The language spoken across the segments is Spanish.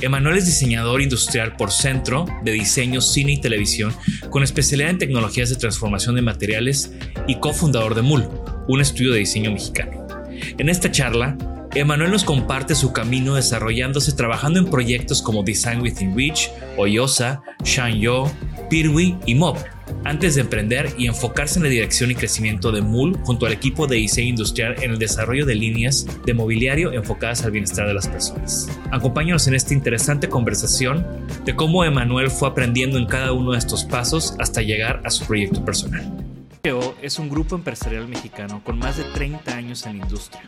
Emanuel es diseñador industrial por Centro de Diseño, Cine y Televisión, con especialidad en tecnologías de transformación de materiales y cofundador de MUL, un estudio de diseño mexicano. En esta charla, Emanuel nos comparte su camino desarrollándose trabajando en proyectos como Design Within Reach, Oyosa, Shanyo, Pirwi y Mob, antes de emprender y enfocarse en la dirección y crecimiento de MUL junto al equipo de diseño industrial en el desarrollo de líneas de mobiliario enfocadas al bienestar de las personas. Acompáñanos en esta interesante conversación de cómo Emanuel fue aprendiendo en cada uno de estos pasos hasta llegar a su proyecto personal. es un grupo empresarial mexicano con más de 30 años en la industria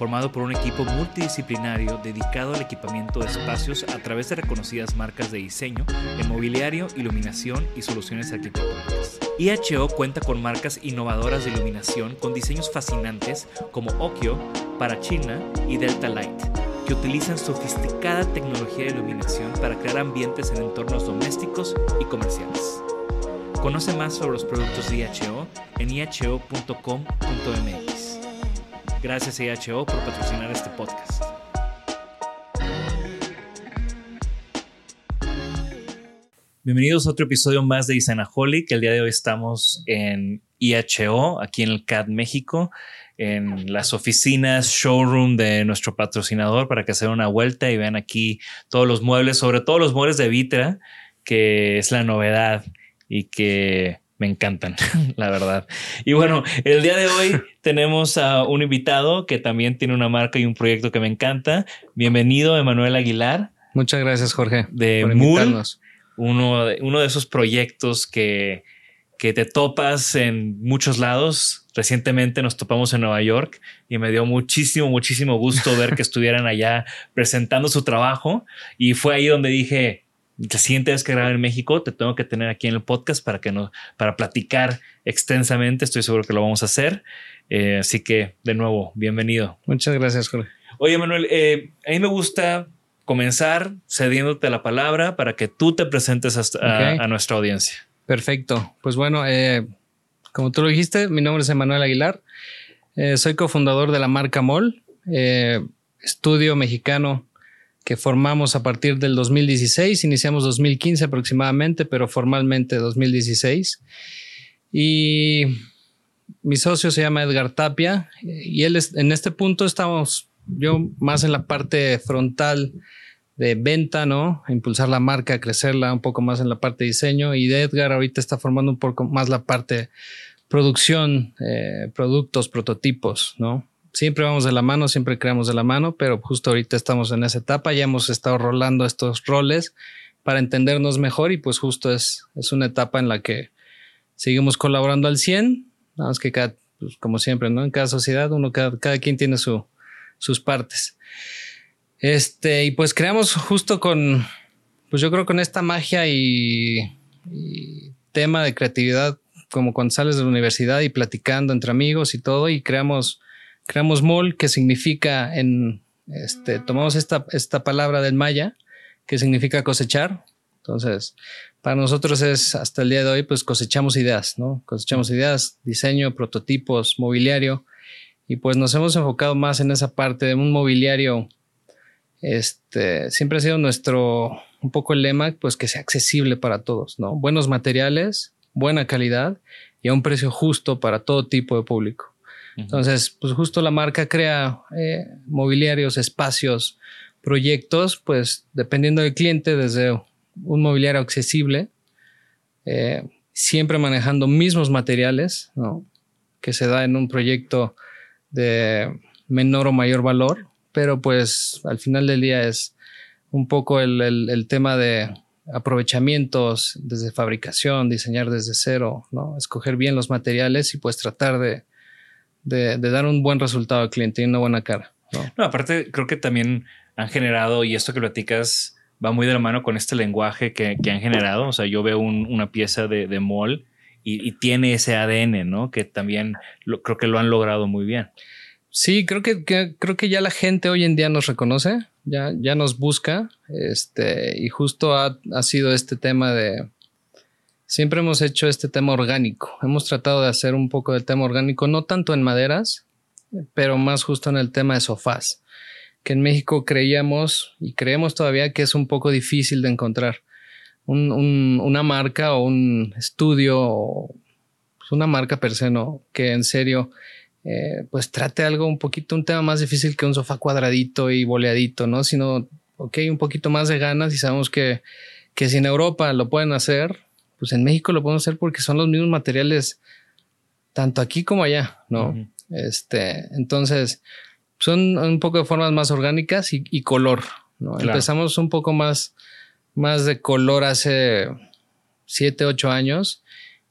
formado por un equipo multidisciplinario dedicado al equipamiento de espacios a través de reconocidas marcas de diseño mobiliario, iluminación y soluciones arquitectónicas. IHO cuenta con marcas innovadoras de iluminación con diseños fascinantes como Okio, China y Delta Light, que utilizan sofisticada tecnología de iluminación para crear ambientes en entornos domésticos y comerciales. Conoce más sobre los productos de IHO en iho.com.mx. Gracias IHO por patrocinar este podcast. Bienvenidos a otro episodio más de Isanaholic. El día de hoy estamos en IHO, aquí en el CAD México, en las oficinas showroom de nuestro patrocinador para que se den una vuelta y vean aquí todos los muebles, sobre todo los muebles de Vitra, que es la novedad y que me encantan, la verdad. Y bueno, el día de hoy tenemos a un invitado que también tiene una marca y un proyecto que me encanta. Bienvenido, Emanuel Aguilar. Muchas gracias, Jorge. De por uno de, uno de esos proyectos que, que te topas en muchos lados. Recientemente nos topamos en Nueva York y me dio muchísimo, muchísimo gusto ver que estuvieran allá presentando su trabajo. Y fue ahí donde dije, la siguiente vez que grabe en México te tengo que tener aquí en el podcast para que no, para platicar extensamente. Estoy seguro que lo vamos a hacer. Eh, así que, de nuevo, bienvenido. Muchas gracias, Jorge. Oye, Manuel, eh, a mí me gusta comenzar cediéndote la palabra para que tú te presentes a, nuestra audiencia. Perfecto. Pues bueno, eh, como tú lo dijiste, mi nombre es Emanuel Aguilar. soy cofundador de la marca MOL, estudio mexicano que formamos a partir del 2016, iniciamos 2015 aproximadamente, pero formalmente 2016. Y mi socio se llama Edgar Tapia y él es, en este punto estamos yo más en la parte frontal de venta, ¿no? Impulsar la marca, crecerla un poco más en la parte de diseño y Edgar ahorita está formando un poco más la parte producción, eh, productos, prototipos, ¿no? Siempre vamos de la mano, siempre creamos de la mano, pero justo ahorita estamos en esa etapa, ya hemos estado rolando estos roles para entendernos mejor y pues justo es, es una etapa en la que seguimos colaborando al 100, nada más que cada, pues, como siempre, ¿no? En cada sociedad, uno, cada, cada quien tiene su, sus partes. Este, y pues creamos justo con, pues yo creo con esta magia y, y tema de creatividad, como cuando sales de la universidad y platicando entre amigos y todo, y creamos, creamos mol, que significa en, este, tomamos esta, esta palabra del maya, que significa cosechar. Entonces, para nosotros es hasta el día de hoy, pues cosechamos ideas, ¿no? Cosechamos ideas, diseño, prototipos, mobiliario, y pues nos hemos enfocado más en esa parte de un mobiliario. Este siempre ha sido nuestro un poco el lema, pues que sea accesible para todos, ¿no? Buenos materiales, buena calidad y a un precio justo para todo tipo de público. Entonces, pues justo la marca crea eh, mobiliarios, espacios, proyectos, pues dependiendo del cliente, desde un mobiliario accesible, eh, siempre manejando mismos materiales, ¿no? que se da en un proyecto de menor o mayor valor, pero pues al final del día es un poco el, el, tema de aprovechamientos desde fabricación, diseñar desde cero, ¿no? escoger bien los materiales y pues tratar de, de, de dar un buen resultado al cliente y una buena cara. ¿no? no, aparte creo que también han generado, y esto que platicas va muy de la mano con este lenguaje que, que han generado. O sea, yo veo un, una pieza de, de mall y, y, tiene ese ADN, ¿no? Que también lo, creo que lo han logrado muy bien. Sí, creo que, que, creo que ya la gente hoy en día nos reconoce, ya, ya nos busca, este, y justo ha, ha sido este tema de, siempre hemos hecho este tema orgánico. Hemos tratado de hacer un poco de tema orgánico, no tanto en maderas, pero más justo en el tema de sofás que en México creíamos y creemos todavía que es un poco difícil de encontrar. Un, un, una marca o un estudio pues una marca per se, ¿no? Que en serio, eh, pues trate algo un poquito, un tema más difícil que un sofá cuadradito y boleadito, ¿no? Sino, ok, un poquito más de ganas y sabemos que, que si en Europa lo pueden hacer, pues en México lo podemos hacer porque son los mismos materiales, tanto aquí como allá, ¿no? Uh -huh. Este, entonces, son un poco de formas más orgánicas y, y color. ¿no? Claro. Empezamos un poco más, más de color hace 7, 8 años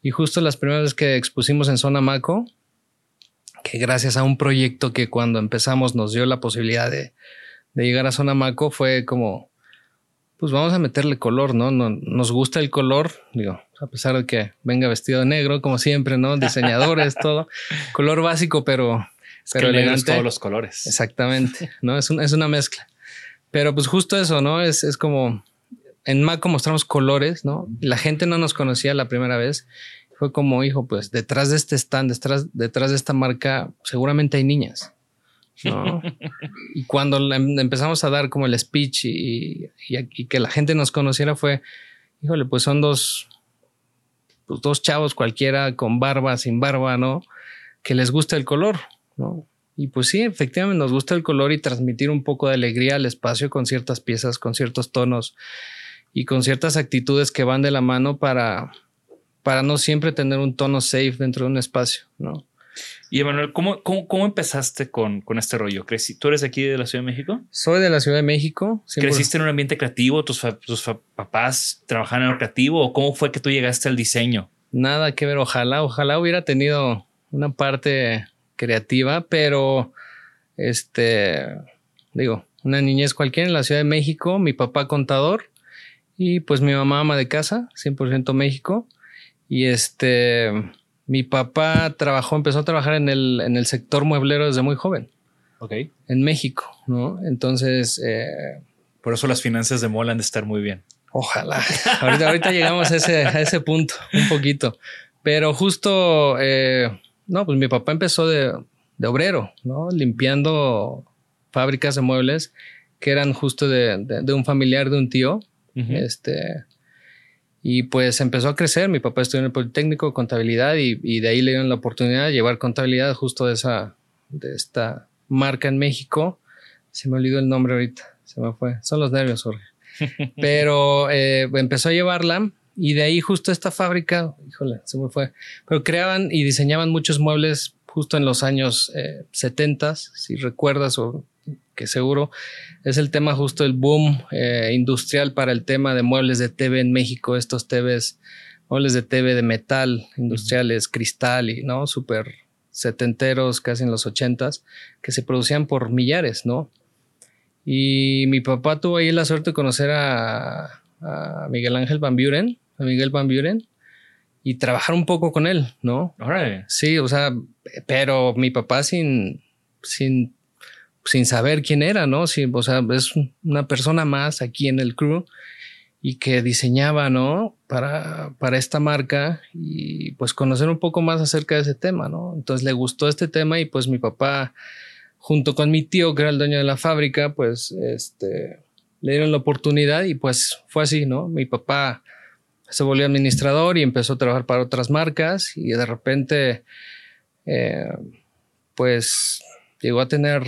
y justo las primeras veces que expusimos en Zona Maco, que gracias a un proyecto que cuando empezamos nos dio la posibilidad de, de llegar a Zona Maco, fue como, pues vamos a meterle color, ¿no? ¿no? Nos gusta el color, digo, a pesar de que venga vestido de negro, como siempre, ¿no? Diseñadores, todo. Color básico, pero es pero que elegante. todos los colores. Exactamente, ¿no? Es, un, es una mezcla. Pero pues justo eso, ¿no? Es, es como en Maco mostramos colores, ¿no? La gente no nos conocía la primera vez. Fue como, hijo, pues detrás de este stand, detrás, detrás de esta marca, seguramente hay niñas. ¿No? y cuando empezamos a dar como el speech y, y, y, que la gente nos conociera fue, híjole, pues son dos, pues dos chavos cualquiera con barba, sin barba, ¿no? Que les gusta el color, ¿no? Y pues sí, efectivamente nos gusta el color y transmitir un poco de alegría al espacio con ciertas piezas, con ciertos tonos y con ciertas actitudes que van de la mano para, para no siempre tener un tono safe dentro de un espacio, ¿no? Y Emanuel, ¿cómo, cómo, cómo empezaste con, con, este rollo? ¿Tú eres de aquí de la Ciudad de México? Soy de la Ciudad de México. ¿Creciste en un ambiente creativo? ¿Tus, tus papás trabajaban en lo creativo? ¿O cómo fue que tú llegaste al diseño? Nada que ver. Ojalá, ojalá hubiera tenido una parte creativa, pero este, digo, una niñez cualquiera en la Ciudad de México, mi papá contador y pues mi mamá ama de casa, 100% México. Y este, mi papá trabajó, empezó a trabajar en el, en el sector mueblero desde muy joven. Ok. En México, ¿no? Entonces... Eh, Por eso las finanzas de Mola han de estar muy bien. Ojalá. ahorita, ahorita llegamos a ese, a ese punto, un poquito. Pero justo... Eh, no, pues mi papá empezó de, de, obrero, ¿no? Limpiando fábricas de muebles que eran justo de, de, de un familiar de un tío. Uh -huh. Este. Y pues empezó a crecer. Mi papá estudió en el Politécnico contabilidad y, y, de ahí le dieron la oportunidad de llevar contabilidad justo de esa, de esta marca en México. Se me olvidó el nombre ahorita, se me fue. Son los nervios, Jorge. Pero eh, empezó a llevarla y de ahí justo esta fábrica, híjole, se me fue, pero creaban y diseñaban muchos muebles justo en los años 70, si recuerdas o que seguro es el tema justo el boom industrial para el tema de muebles de TV en México, estos TVs, muebles de TV de metal, industriales, cristal y, ¿no? Súper setenteros, casi en los ochentas, que se producían por millares, ¿no? Y mi papá tuvo ahí la suerte de conocer a, Miguel Ángel Van Buren, a Miguel Van Buren, y trabajar un poco con él, ¿no? Sí, o sea, pero mi papá sin, sin, sin saber quién era, ¿no? Sí, o sea, es una persona más aquí en el crew y que diseñaba, ¿no? Para, para esta marca y pues conocer un poco más acerca de ese tema, ¿no? Entonces le gustó este tema y pues mi papá, junto con mi tío, que era el dueño de la fábrica, pues este, le dieron la oportunidad y pues fue así, ¿no? Mi papá se volvió administrador y empezó a trabajar para otras marcas y de repente, eh, pues llegó a tener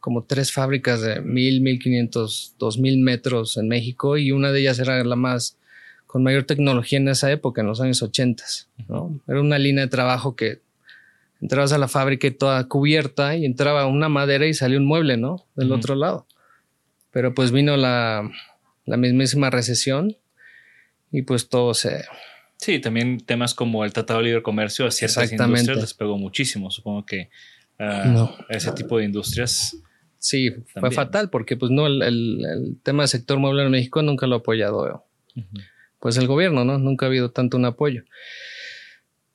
como tres fábricas de mil, mil quinientos, dos mil metros en México y una de ellas era la más con mayor tecnología en esa época, en los años 80. ¿no? Era una línea de trabajo que entrabas a la fábrica y toda cubierta y entraba una madera y salió un mueble, ¿no? Del otro lado. Pero pues vino la, la mismísima recesión y pues todo se... Sí, también temas como el Tratado de Libre Comercio a ciertas industrias les pegó muchísimo. Supongo que uh, ese tipo de industrias Sí, fue fatal porque pues no, el, tema del sector mueble en México nunca lo ha apoyado pues el gobierno, ¿no? Nunca ha habido tanto un apoyo.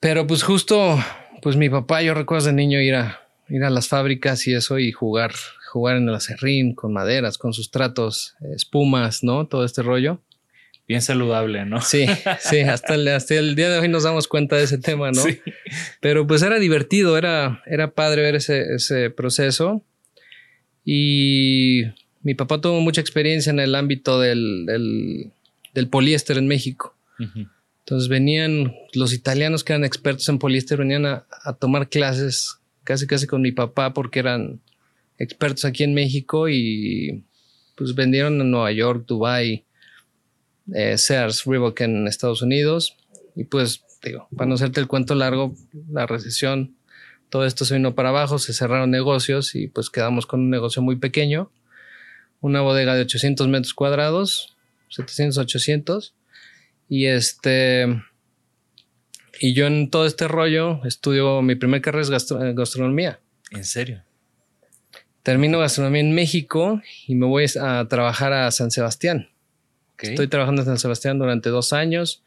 Pero pues justo, pues mi papá, yo recuerdo de niño ir a, ir a las fábricas y eso y jugar, jugar en el acerrín con maderas, con sustratos, espumas, ¿no? Todo este rollo. Bien saludable, ¿no? Sí, sí, hasta el, hasta el día de hoy nos damos cuenta de ese tema, ¿no? Sí. Pero pues era divertido, era, era padre ver ese, ese proceso. Y mi papá tuvo mucha experiencia en el ámbito del, del, poliéster en México. Entonces venían los italianos que eran expertos en poliéster, venían a, tomar clases casi casi con mi papá porque eran expertos aquí en México y pues vendieron en Nueva York, Dubai, eh, Sears, Reebok en Estados Unidos. Y pues digo, para no hacerte el cuento largo, la recesión todo esto se vino para abajo, se cerraron negocios y pues quedamos con un negocio muy pequeño, una bodega de 800 metros cuadrados, 700, 800, y este, y yo en todo este rollo estudio, mi primer carrera es gastronomía. ¿En serio? Termino gastronomía en México y me voy a trabajar a San Sebastián. Estoy trabajando en San Sebastián durante dos años.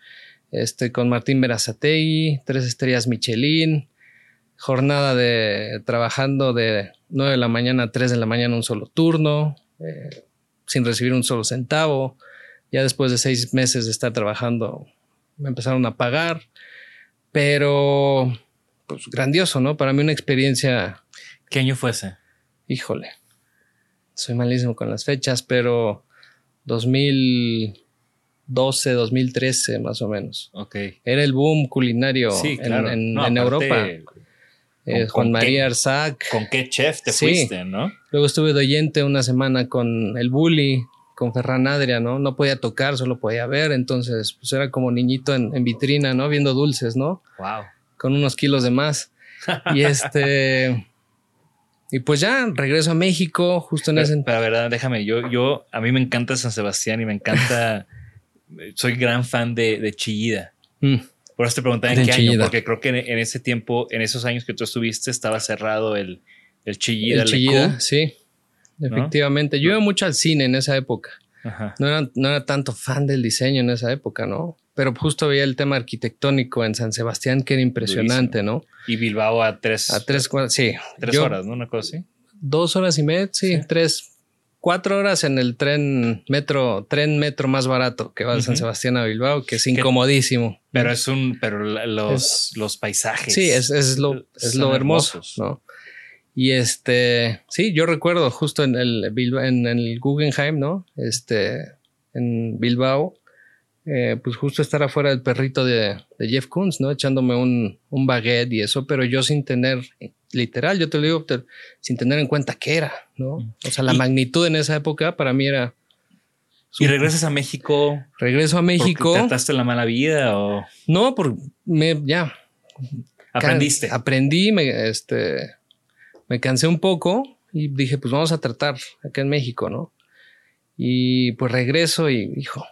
Estoy con Martín Berazategui, tres estrellas Michelin, jornada de trabajando de 9 de la mañana a 3 de la mañana un solo turno, eh, sin recibir un solo centavo. Ya después de seis meses de estar trabajando, me empezaron a pagar, pero pues grandioso, ¿no? Para mí una experiencia. ¿Qué año fue ese? Híjole, soy malísimo con las fechas, pero 2012, 2013 más o menos. Ok. Era el boom culinario en, en Europa. Eh, Juan María Arzac. ¿Con qué chef te fuiste, no? Luego estuve de oyente una semana con el Bully, con Ferran Adria, ¿no? No podía tocar, solo podía ver, entonces pues era como niñito en, vitrina, ¿no? Viendo dulces, ¿no? Wow. Con unos kilos de más. y este... Y pues ya regreso a México justo en ese... Pero verdad, déjame, yo, yo, a mí me encanta San Sebastián y me encanta, soy gran fan de, de Chillida. Mm. Por eso te preguntaba en qué año, porque creo que en, ese tiempo, en esos años que tú estuviste, estaba cerrado el, el Chillida. El Chillida, sí, efectivamente. Yo iba mucho al cine en esa época. No, era, no era tanto fan del diseño en esa época, ¿no? Pero justo había el tema arquitectónico en San Sebastián que era impresionante, ¿no? Y Bilbao a tres. A tres, sí. Tres horas, ¿no? Una cosa así. Dos horas y media, sí, tres, cuatro horas en el tren metro, tren metro más barato que va de San Sebastián a Bilbao, que es incomodísimo. Pero es un, pero los, los paisajes. Sí, es, es lo, es lo hermoso, ¿no? Y este, sí, yo recuerdo justo en el, en el Guggenheim, ¿no? Este, en Bilbao, eh, pues justo estar afuera del perrito de, Jeff Koons, ¿no? Echándome un, un baguette y eso, pero yo sin tener literal, yo te lo digo sin tener en cuenta qué era, ¿no? O sea, la magnitud en esa época para mí era... ¿Y regresas a México? Regreso a México. ¿Trataste la mala vida o...? No, por me, ya. Aprendiste. Aprendí, me, este, me cansé un poco y dije, pues vamos a tratar acá en México, ¿no? Y pues regreso y, hijo,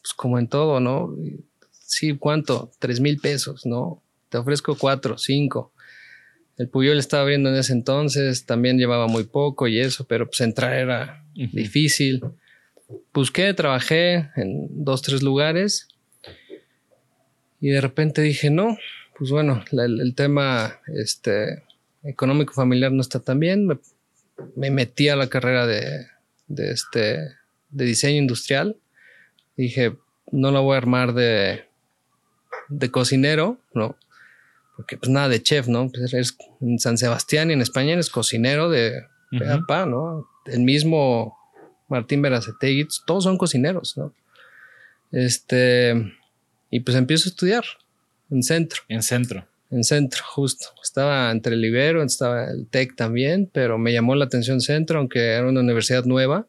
pues como en todo, ¿no? Sí, ¿cuánto? Tres mil pesos, ¿no? Te ofrezco cuatro, cinco. El Puyol estaba abriendo en ese entonces, también llevaba muy poco y eso, pero pues entrar era difícil. Busqué, trabajé en dos, tres lugares y de repente dije, no, pues bueno, el, tema este, económico familiar no está tan bien. Me, metí a la carrera de, este, de diseño industrial. Dije, no la voy a armar de, de cocinero, ¿no? Porque pues nada de chef, ¿no? Pues eres en San Sebastián y en España eres cocinero de uh ¿no? El mismo Martín Beracetegui, todos son cocineros, ¿no? Este, y pues empiezo a estudiar en centro. En centro. En centro, justo. Estaba entre el Ibero, estaba el TEC también, pero me llamó la atención centro, aunque era una universidad nueva.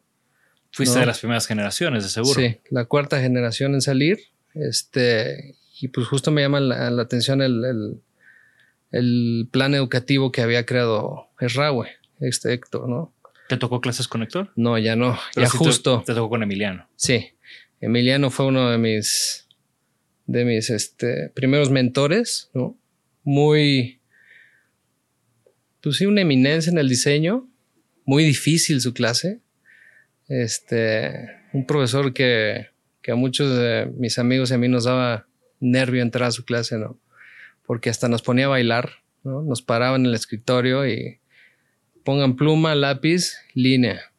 Fuiste de las primeras generaciones, de seguro. Sí, la cuarta generación en salir. Este, y pues justo me llama la, atención el, el, plan educativo que había creado Esraue, este Héctor, ¿no? ¿Te tocó clases con Héctor? No, ya no. ya justo. Te, tocó con Emiliano. Sí. Emiliano fue uno de mis, de mis este, primeros mentores, ¿no? Muy, pues sí, una eminencia en el diseño. Muy difícil su clase. Este, un profesor que, que a muchos de mis amigos y a mí nos daba nervio entrar a su clase, ¿no? Porque hasta nos ponía a bailar, ¿no? Nos paraba en el escritorio y pongan pluma, lápiz, línea.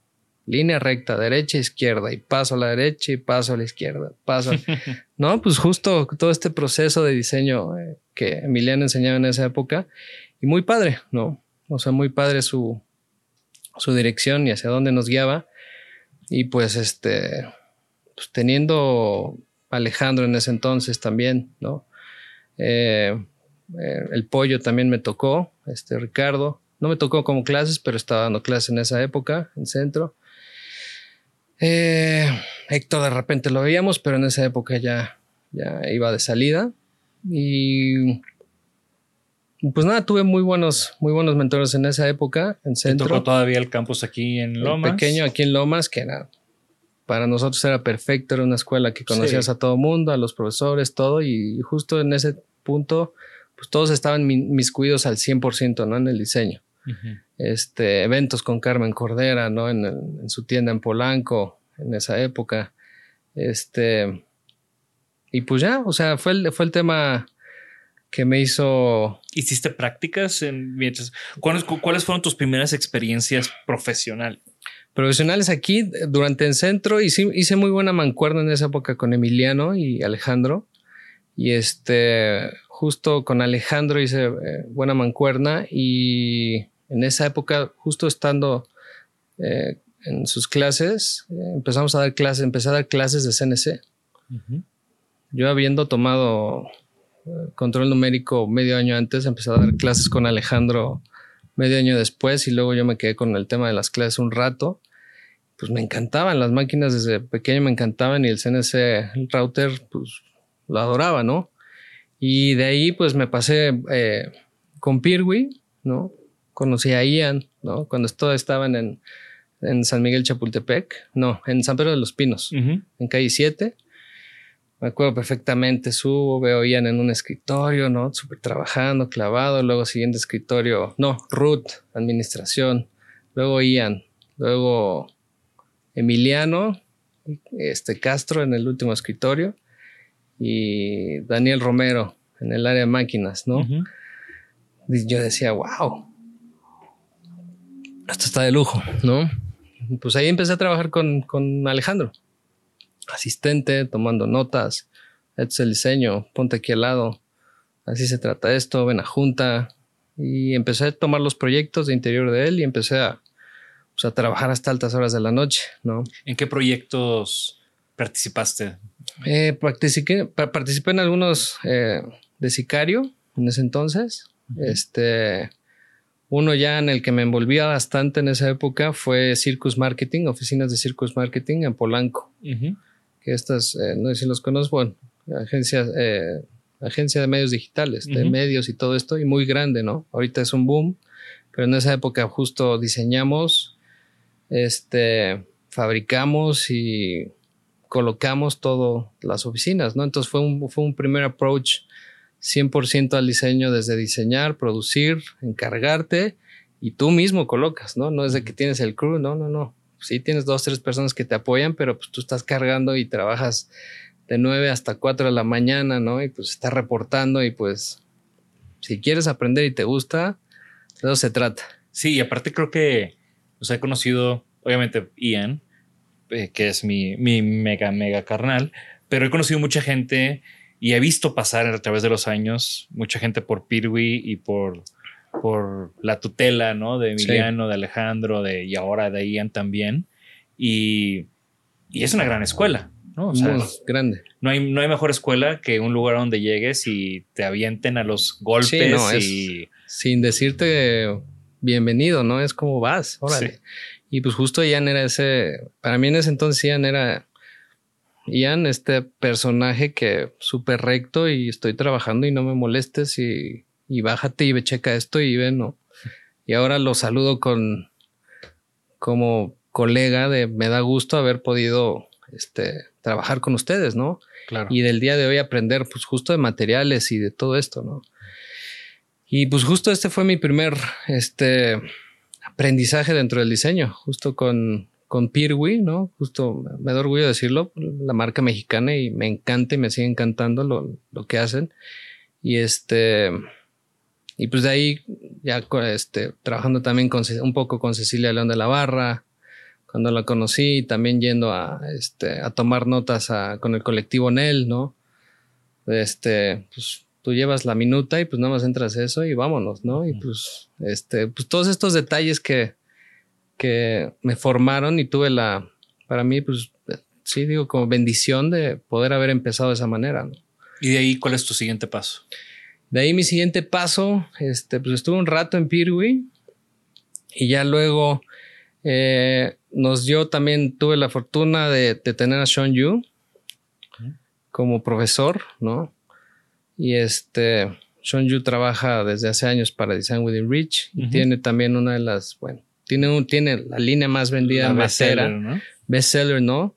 Línea recta, derecha, izquierda, y paso a la derecha y paso a la izquierda. Paso. no, pues justo todo este proceso de diseño eh, que Emiliano enseñaba en esa época. Y muy padre, ¿no? O sea, muy padre su, su dirección y hacia dónde nos guiaba. Y pues este, pues teniendo Alejandro en ese entonces también, ¿no? Eh, eh, el pollo también me tocó, este Ricardo. No me tocó como clases, pero estaba dando clases en esa época, en centro. Eh, Héctor de repente lo veíamos, pero en esa época ya, ya iba de salida. Y pues nada, tuve muy buenos, muy buenos mentores en esa época, en centro. tocó todavía el campus aquí en Lomas? pequeño aquí en Lomas, que era para nosotros era perfecto, era una escuela que conocías a todo mundo, a los profesores, todo, y justo en ese punto, pues todos estaban miscuidos al 100%, ¿no? En el diseño. Este, eventos con Carmen Cordera, ¿no? En, su tienda en Polanco, en esa época. Este, y pues ya, o sea, fue el, fue el tema que me hizo... ¿Hiciste prácticas en mientras? ¿Cuáles, ¿Cuáles fueron tus primeras experiencias profesionales? profesionales aquí durante el centro y hice muy buena mancuerna en esa época con Emiliano y Alejandro. Y este, justo con Alejandro hice eh, buena mancuerna y en esa época, justo estando eh, en sus clases, eh, empezamos a dar clases, empecé a dar clases de CNC. Yo habiendo tomado control numérico medio año antes, empecé a dar clases con Alejandro medio año después y luego yo me quedé con el tema de las clases un rato. Pues me encantaban las máquinas desde pequeño, me encantaban y el CNC el router, pues lo adoraba, ¿no? Y de ahí pues me pasé eh, con Pirwi, ¿no? Conocí a Ian, ¿no? Cuando estaban en, en San Miguel Chapultepec, no, en San Pedro de los Pinos, en calle 7. Me acuerdo perfectamente, subo, veo a Ian en un escritorio, ¿no? Súper trabajando, clavado, luego siguiente escritorio, no, Ruth, administración, luego Ian, luego Emiliano, este Castro en el último escritorio y Daniel Romero en el área de máquinas, ¿no? Y yo decía, wow, esto está de lujo, ¿no? Pues ahí empecé a trabajar con, con Alejandro asistente, tomando notas, este es el diseño, ponte aquí al lado, así se trata esto, ven a junta. Y empecé a tomar los proyectos de interior de él y empecé a, pues, a trabajar hasta altas horas de la noche, ¿no? ¿En qué proyectos participaste? Eh, participé, participé en algunos eh, de Sicario en ese entonces. Este, uno ya en el que me envolvía bastante en esa época fue Circus Marketing, oficinas de Circus Marketing en Polanco que estas, eh, no sé si los conozco, bueno, agencias, agencia de medios digitales, de medios y todo esto, y muy grande, ¿no? Ahorita es un boom, pero en esa época justo diseñamos, este, fabricamos y colocamos todas las oficinas, ¿no? Entonces fue un, fue un primer approach 100% al diseño desde diseñar, producir, encargarte y tú mismo colocas, ¿no? No es de que tienes el crew, no, no, no. Sí tienes dos, tres personas que te apoyan, pero pues tú estás cargando y trabajas de 9 hasta 4 de la mañana, ¿no? Y pues estás reportando y pues si quieres aprender y te gusta, de eso se trata. Sí, y aparte creo que, os he conocido, obviamente, Ian, eh, que es mi, mi mega, mega carnal, pero he conocido mucha gente y he visto pasar a través de los años mucha gente por Pirwi y por, por la tutela, ¿no? De Emiliano, de Alejandro, de, y ahora de Ian también. Y, y es una gran escuela, ¿no? O sea, grande. No hay, no hay mejor escuela que un lugar donde llegues y te avienten a los golpes y... sin decirte bienvenido, ¿no? Es como vas, órale. Y pues justo Ian era ese, para mí en ese entonces Ian era, Ian, este personaje que súper recto y estoy trabajando y no me molestes y, y bájate y checa esto y ve, ¿no? Y ahora lo saludo con, como colega de, me da gusto haber podido, este, trabajar con ustedes, ¿no? Claro. Y del día de hoy aprender, pues justo de materiales y de todo esto, ¿no? Y pues justo este fue mi primer, este, aprendizaje dentro del diseño, justo con, con Pirwi, ¿no? Justo me da orgullo decirlo, la marca mexicana y me encanta y me sigue encantando lo, lo que hacen. Y este, y pues de ahí ya este, trabajando también con, un poco con Cecilia León de la Barra, cuando la conocí, también yendo a, este, a tomar notas con el colectivo NEL, ¿no? Este, pues tú llevas la minuta y pues nada más entras eso y vámonos, ¿no? Y pues, este, pues todos estos detalles que, que me formaron y tuve la, para mí, pues sí, digo, como bendición de poder haber empezado de esa manera, ¿no? ¿Y de ahí cuál es tu siguiente paso? De ahí mi siguiente paso, este, pues estuve un rato en Pirwi y ya luego eh, nos dio también, tuve la fortuna de, de tener a Sean Yu como profesor, ¿no? Y este, Sean Yu trabaja desde hace años para Design Within Reach y tiene también una de las, bueno, tiene, un, tiene la línea más vendida en bestseller, ¿no? bestseller, ¿no?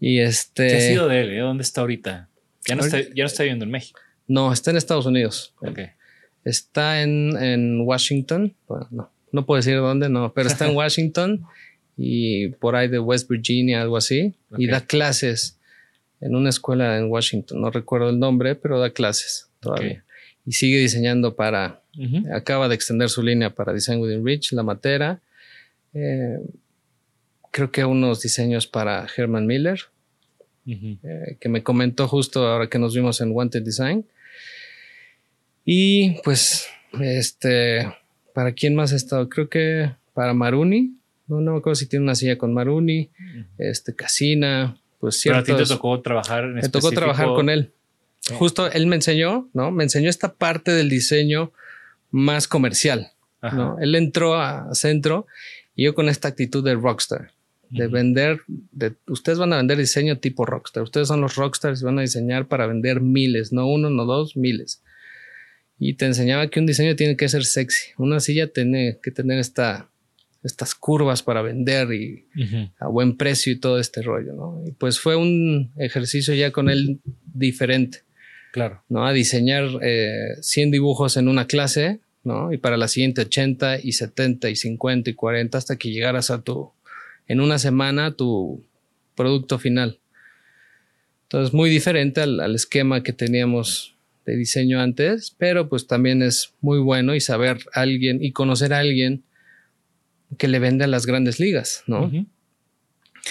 Y este... ¿Qué ha sido de él? ¿Eh? ¿Dónde está ahorita? Ya no, Está, ya no está viviendo en México. No, está en Estados Unidos. Okay. Está en, en Washington. Bueno, no, no puedo decir dónde, no, pero está en Washington y por ahí de West Virginia, algo así. Y da clases en una escuela en Washington, no recuerdo el nombre, pero da clases todavía. Y sigue diseñando para, acaba de extender su línea para Design Within Reach, la matera. Eh, creo que unos diseños para Herman Miller, eh, que me comentó justo ahora que nos vimos en Wanted Design. Y pues, este, ¿para quién más ha estado? Creo que para Maruni. No, no me acuerdo si tiene una silla con Maruni, este, Casina, pues cierto. Pero a ti te tocó trabajar en Me tocó trabajar con él. Justo él me enseñó, ¿no? Me enseñó esta parte del diseño más comercial, ¿no? Él entró a centro y yo con esta actitud de rockstar, de vender, de, ustedes van a vender diseño tipo rockstar, ustedes son los rockstars y van a diseñar para vender miles, no uno, no dos, miles. Y te enseñaba que un diseño tiene que ser sexy, una silla tiene que tener esta estas curvas para vender y a buen precio y todo este rollo, ¿no? Y pues fue un ejercicio ya con él diferente. Claro. ¿No? A diseñar 100 eh, dibujos en una clase, ¿no? Y para la siguiente 80 y 70 y 50 y 40 hasta que llegaras a tu, en una semana, tu producto final. Entonces, muy diferente al, al esquema que teníamos de diseño antes, pero pues también es muy bueno y saber a alguien y conocer a alguien que le vende a las grandes ligas, ¿no?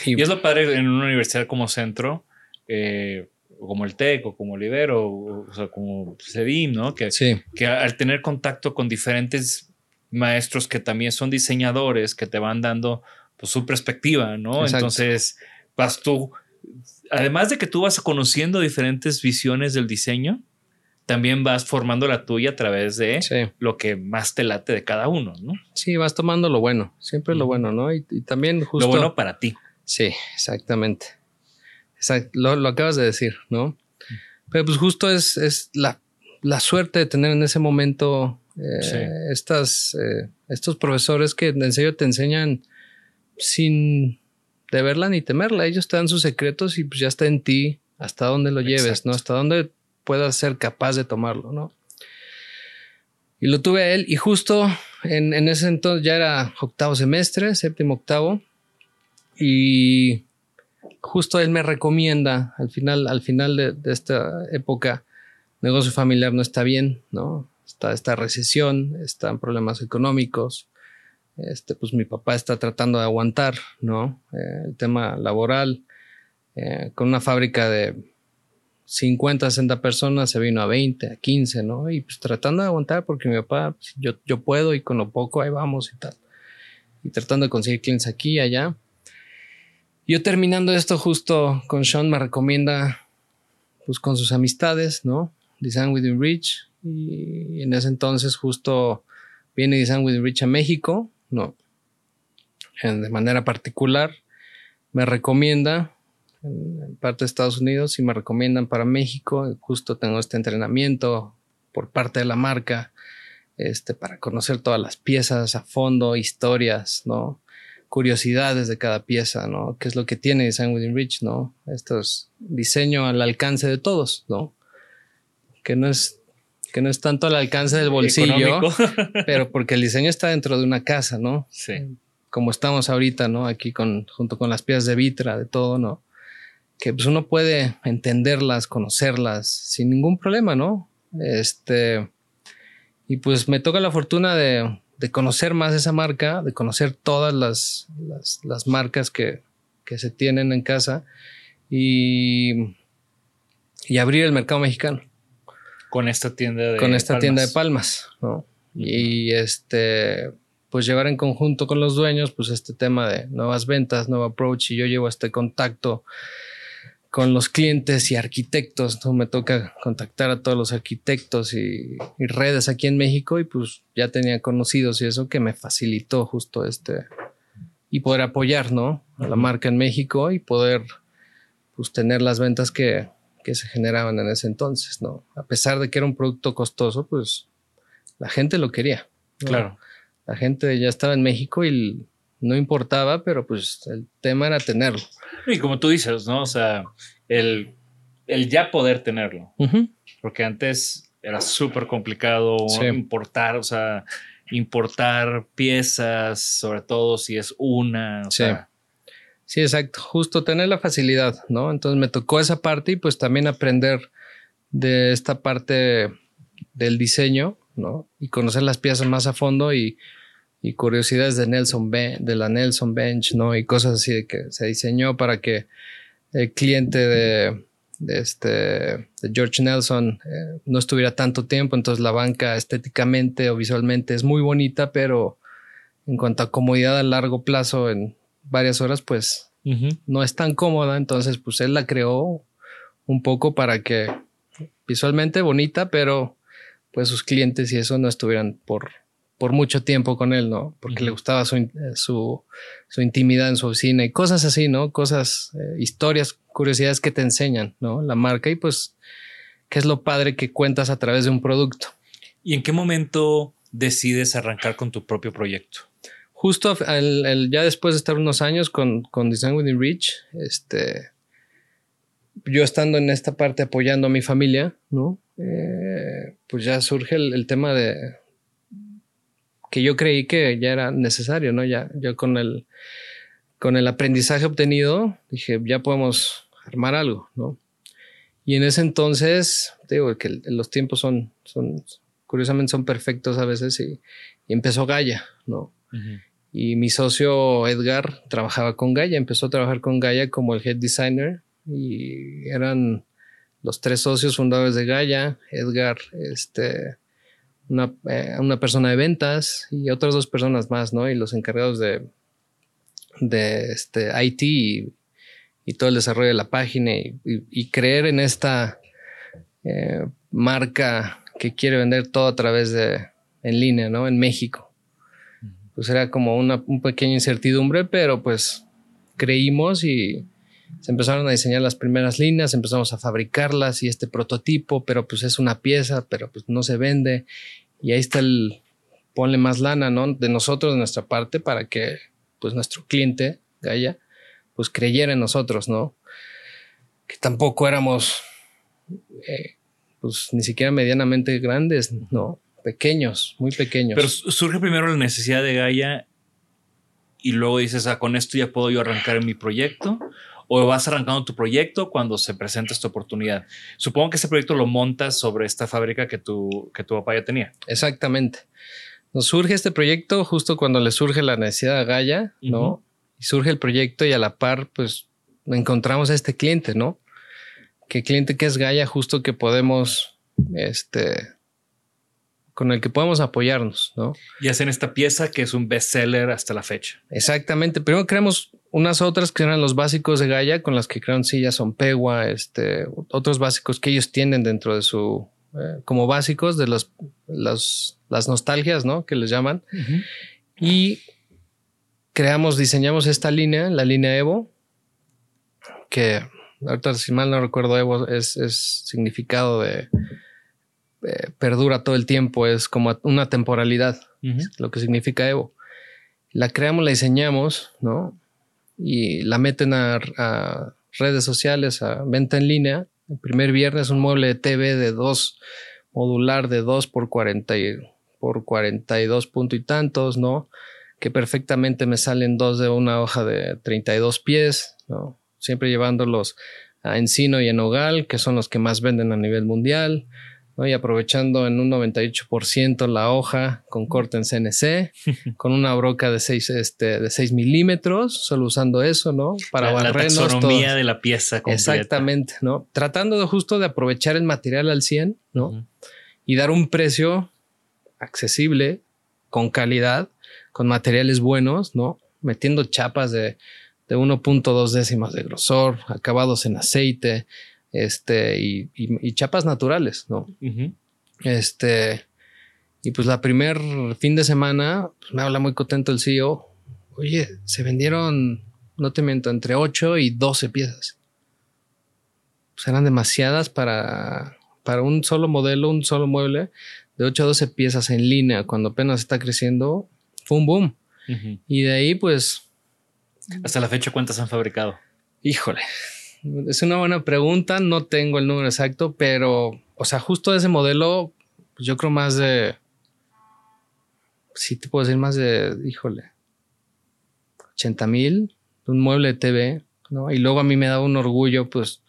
y, es lo padre en una universidad como Centro, eh, como el TEC o como Libero, o, sea, como CEDIM, ¿no? Que, que al tener contacto con diferentes maestros que también son diseñadores, que te van dando pues, su perspectiva, ¿no? Entonces, vas tú, además de que tú vas conociendo diferentes visiones del diseño, también vas formando la tuya a través de lo que más te late de cada uno, ¿no? Sí, vas tomando lo bueno, siempre lo bueno, ¿no? Y, también justo... Lo bueno para ti. Sí, exactamente. lo, acabas de decir, ¿no? Pero pues justo es, es la, la suerte de tener en ese momento eh, estas, eh, estos profesores que en serio te enseñan sin deberla ni temerla. Ellos te dan sus secretos y pues ya está en ti hasta dónde lo lleves, ¿no? Hasta dónde puedas ser capaz de tomarlo, ¿no? Y lo tuve a él y justo en, ese entonces ya era octavo semestre, séptimo, octavo. Y justo él me recomienda al final, al final de, de esta época, negocio familiar no está bien, ¿no? Está esta recesión, están problemas económicos, este, pues mi papá está tratando de aguantar, ¿no? Eh, el tema laboral, eh, con una fábrica de 50, 60 personas, se vino a 20, a 15, ¿no? Y pues tratando de aguantar porque mi papá, pues, yo, yo puedo y con lo poco ahí vamos y tal. Y tratando de conseguir clientes aquí y allá. Yo terminando esto justo con Sean me recomienda, pues con sus amistades, ¿no? Design Within Reach. Y en ese entonces justo viene Design Within Reach a México no. de manera particular, me recomienda en parte de Estados Unidos y me recomiendan para México. Justo tengo este entrenamiento por parte de la marca, este, para conocer todas las piezas a fondo, historias, ¿no? Curiosidades de cada pieza, ¿no? ¿Qué es lo que tiene Design Within Reach, ¿no? Esto es diseño al alcance de todos, ¿no? Que no es que no es tanto al alcance del bolsillo, pero porque el diseño está dentro de una casa, ¿no? Sí. Como estamos ahorita, ¿no? Aquí con, junto con las piezas de vitra, de todo, ¿no? Que pues uno puede entenderlas, conocerlas sin ningún problema, ¿no? Este, y pues me toca la fortuna de, de conocer más esa marca, de conocer todas las, las, las marcas que, que, se tienen en casa y, y abrir el mercado mexicano con esta tienda de con esta tienda de palmas, ¿no? Y este, pues llevar en conjunto con los dueños, pues este tema de nuevas ventas, nuevo approach, y yo llevo este contacto con los clientes y arquitectos, ¿no? Me toca contactar a todos los arquitectos y, redes aquí en México y pues ya tenía conocidos y eso que me facilitó justo este y poder apoyar, ¿no? A la marca en México y poder pues tener las ventas que, que se generaban en ese entonces, ¿no? A pesar de que era un producto costoso, pues la gente lo quería. Claro. La gente ya estaba en México y no importaba, pero pues el tema era tenerlo. Y como tú dices, ¿no? O sea, el, el ya poder tenerlo. Porque antes era súper complicado importar, o sea, importar piezas, sobre todo si es una. O sea, Sí, exacto. Justo tener la facilidad, ¿no? Entonces me tocó esa parte y pues también aprender de esta parte del diseño, ¿no? Y conocer las piezas más a fondo y, y curiosidades de Nelson de la Nelson Bench, ¿no? Y cosas así de que se diseñó para que el cliente de, este de George Nelson eh, no estuviera tanto tiempo, entonces la banca estéticamente o visualmente es muy bonita, pero en cuanto a comodidad a largo plazo en varias horas, pues no es tan cómoda. Entonces, pues él la creó un poco para que visualmente bonita, pero pues sus clientes y eso no estuvieran por, por mucho tiempo con él, ¿no? Porque le gustaba su, su, intimidad en su oficina y cosas así, ¿no? Cosas, eh, historias, curiosidades que te enseñan, ¿no? La marca y pues, ¿qué es lo padre que cuentas a través de un producto? ¿Y en qué momento decides arrancar con tu propio proyecto? justo ya después de estar unos años con, con, Design Within Reach, este, yo estando en esta parte apoyando a mi familia, ¿no? Eh, pues ya surge el, tema de que yo creí que ya era necesario, ¿no? Ya, yo con el, con el aprendizaje obtenido, dije, ya podemos armar algo, ¿no? Y en ese entonces, digo que los tiempos son, son, curiosamente son perfectos a veces y, empezó Gaia, ¿no? Y mi socio Edgar trabajaba con Gaia, empezó a trabajar con Gaia como el head designer y eran los tres socios fundadores de Gaia, Edgar, este, una, eh, una, persona de ventas y otras dos personas más, ¿no? Y los encargados de, de este, IT y, todo el desarrollo de la página y, creer en esta eh, marca que quiere vender todo a través de en línea, ¿no? En México pues era como una un pequeña incertidumbre, pero pues creímos y, se empezaron a diseñar las primeras líneas, empezamos a fabricarlas y este prototipo, pero pues es una pieza, pero pues no se vende. Y ahí está el, ponle más lana, ¿no? De nosotros, de nuestra parte, para que pues nuestro cliente, Gaia, pues creyera en nosotros, ¿no? Que tampoco éramos, eh, pues ni siquiera medianamente grandes, ¿no? Pequeños, muy pequeños. Pero surge primero la necesidad de Gaia y luego dices, ah, con esto ya puedo yo arrancar mi proyecto o vas arrancando tu proyecto cuando se presenta esta oportunidad. Supongo que ese proyecto lo montas sobre esta fábrica que tu, que tu papá ya tenía. Exactamente. Nos surge este proyecto justo cuando le surge la necesidad a Gaia, ¿no? Y surge el proyecto y a la par, pues encontramos a este cliente, ¿no? Que cliente que es Gaia, justo que podemos, este, con el que podemos apoyarnos, ¿no? Y hacen esta pieza que es un bestseller hasta la fecha. Exactamente. Primero creamos unas otras que eran los básicos de Gaia, con las que crearon sillas son Pegua, este, otros básicos que ellos tienen dentro de su, eh, como básicos de los, las nostalgias, ¿no? Que les llaman. Y creamos, diseñamos esta línea, la línea Evo, que ahorita si mal no recuerdo, Evo es, es significado de eh, perdura todo el tiempo, es como una temporalidad, lo que significa Evo. La creamos, la diseñamos, ¿no? Y la meten a, redes sociales, a venta en línea. El primer viernes un mueble de TV de dos, modular de 2 por 40 por 42 punto y tantos, ¿no? Que perfectamente me salen dos de una hoja de 32 pies, ¿no? Siempre llevándolos a Encino y en Nogal, que son los que más venden a nivel mundial y aprovechando en un 98% la hoja con corte en CNC, con una broca de 6, este, de 6 milímetros, solo usando eso, ¿no? Para la. La taxonomía de la pieza completa. Exactamente, ¿no? Tratando de justo de aprovechar el material al 100, ¿no? Y dar un precio accesible, con calidad, con materiales buenos, ¿no? Metiendo chapas de, de 1.2 décimas de grosor, acabados en aceite, este, y, chapas naturales, ¿no? Este, y pues la primer fin de semana, pues me habla muy contento el CEO, oye, se vendieron, no te miento, entre 8 y 12 piezas. Pues eran demasiadas para, para un solo modelo, un solo mueble, de 8 a 12 piezas en línea, cuando apenas está creciendo, fue un boom. Y de ahí, pues... Hasta la fecha, ¿cuántas han fabricado? Híjole, es una buena pregunta, no tengo el número exacto, pero, o sea, justo ese modelo, pues yo creo más de, sí te puedo decir más de, híjole, 80 mil, un mueble de TV, ¿no? Y luego a mí me daba un orgullo, pues,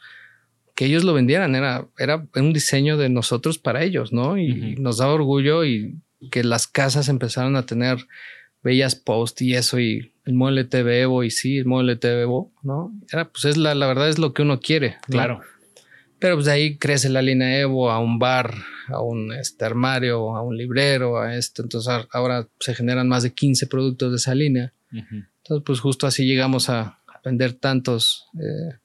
que ellos lo vendieran, era, era un diseño de nosotros para ellos, ¿no? Y nos daba orgullo y que las casas empezaron a tener bellas post y eso y el mueble TV Evo y sí, el mueble TV Evo, ¿no? Era, pues es la, la verdad es lo que uno quiere. Claro. Pero pues de ahí crece la línea Evo a un bar, a un este, armario, a un librero, a esto. Entonces ahora se generan más de 15 productos de esa línea. Entonces pues justo así llegamos a, vender tantos, eh,